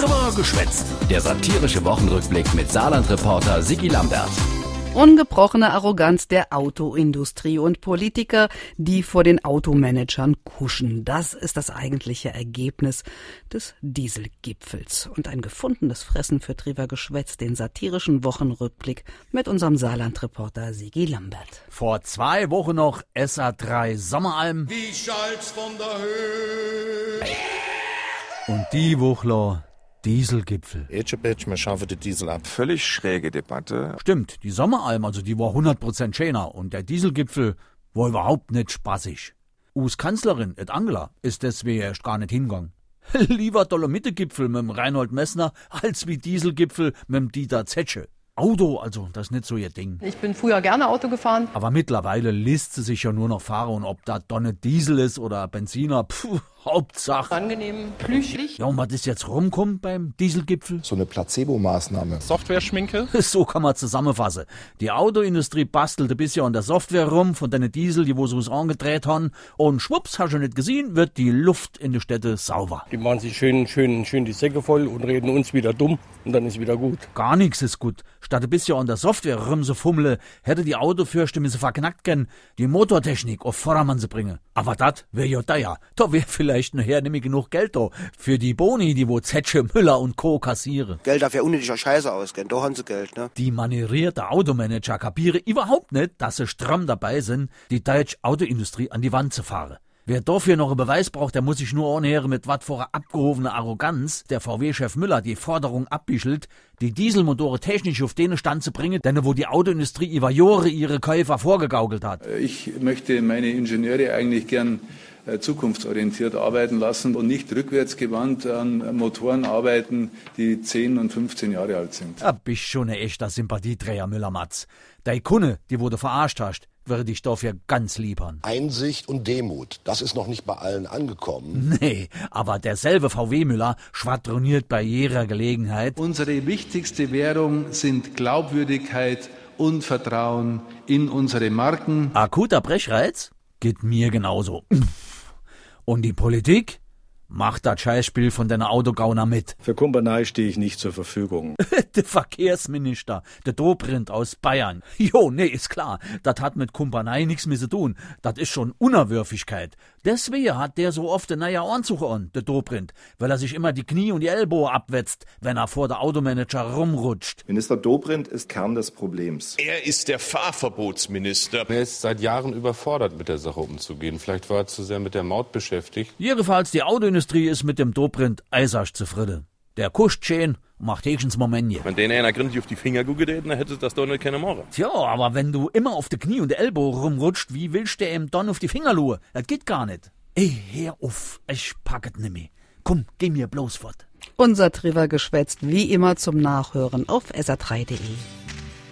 Trimmer geschwätzt. Der satirische Wochenrückblick mit Saarland-Reporter Sigi Lambert. Ungebrochene Arroganz der Autoindustrie und Politiker, die vor den Automanagern kuschen. Das ist das eigentliche Ergebnis des Dieselgipfels. Und ein gefundenes Fressen für Triver Geschwätz, den satirischen Wochenrückblick mit unserem Saarland-Reporter Sigi Lambert. Vor zwei Wochen noch SA3 Sommeralm. Wie schallt's von der Höhe? Und die Woche Dieselgipfel. Wir schaffen den Diesel ab. Völlig schräge Debatte. Stimmt, die Sommeralm, also die war 100% schöner und der Dieselgipfel war überhaupt nicht spaßig. Us Kanzlerin, et Angela, ist deswegen erst gar nicht hingegangen. Lieber Dolomite-Gipfel mit dem Reinhold Messner als wie Dieselgipfel mit dem Dieter Zetsche. Auto, also das ist nicht so ihr Ding. Ich bin früher gerne Auto gefahren. Aber mittlerweile liest sie sich ja nur noch fahren und ob da Donne Diesel ist oder Benziner, pfuh, Hauptsache. Angenehm, plüschig. Ja, und was ist jetzt rumkommt beim Dieselgipfel? So eine Placebo-Maßnahme. Software-Schminke? So kann man zusammenfassen. Die Autoindustrie bastelte bisher an der Software rum von den Diesel, die wo sie uns angedreht haben. Und schwupps, hast du nicht gesehen, wird die Luft in der Städte sauber. Die machen sich schön, schön, schön die Säcke voll und reden uns wieder dumm und dann ist wieder gut. Gar nichts ist gut. Statt ein bisschen an der Software rum zu fummeln, hätte die Autofürste müssen verknackt gern die Motortechnik auf Vordermann zu bringen. Aber das wär ja da ja. Da wär vielleicht nachher nämlich genug Geld da. Für die Boni, die wo Zetsche, Müller und Co. kassieren. Geld darf ja unnötiger Scheiße ausgehen. Da haben sie Geld, ne? Die manierierte Automanager kapieren überhaupt nicht, dass sie stramm dabei sind, die deutsche Autoindustrie an die Wand zu fahren. Wer dafür noch einen Beweis braucht, der muss sich nur anhören, mit wat vor abgehobener Arroganz der VW-Chef Müller die Forderung abbischelt, die Dieselmotore technisch auf den Stand zu bringen, denn wo die Autoindustrie über Jahre ihre Käufer vorgegaukelt hat. Ich möchte meine Ingenieure eigentlich gern äh, zukunftsorientiert arbeiten lassen und nicht rückwärtsgewandt an Motoren arbeiten, die 10 und 15 Jahre alt sind. Da bist schon ein echter Sympathieträger, Müller-Matz. Dei Kunde, die wo du verarscht hast, würde ich dafür ganz liebern. Einsicht und Demut, das ist noch nicht bei allen angekommen. Nee, aber derselbe VW-Müller schwadroniert bei jeder Gelegenheit. Unsere wichtigste Währung sind Glaubwürdigkeit und Vertrauen in unsere Marken. Akuter Brechreiz? Geht mir genauso. Und die Politik? Macht das Scheißspiel von deiner Autogauner mit. Für Kumpanei stehe ich nicht zur Verfügung. der Verkehrsminister, der Dobrindt aus Bayern. Jo, nee, ist klar. Das hat mit Kumpanei nichts mehr zu tun. Das ist schon Unerwürfigkeit. Deswegen hat der so oft den neuer Anzug an, der Dobrindt, weil er sich immer die Knie und die Ellbogen abwetzt, wenn er vor der Automanager rumrutscht. Minister Dobrindt ist Kern des Problems. Er ist der Fahrverbotsminister. Er ist seit Jahren überfordert, mit der Sache umzugehen. Vielleicht war er zu sehr mit der Maut beschäftigt. Jedenfalls die Autoindustrie ist mit dem Dobrindt eisers zufrieden. Der kuscht schön und macht höchstens Momentje. Wenn denen einer gründlich auf die Finger guckt, dann hätte das doch nicht keiner machen. Tja, aber wenn du immer auf die Knie und die Ellbogen rumrutscht, wie willst du ihm dann auf die Finger lue? Das geht gar nicht. Ey, hör auf, ich pack es nimmer. Komm, geh mir bloß fort. Unser Triver geschwätzt wie immer zum Nachhören auf sr3.de.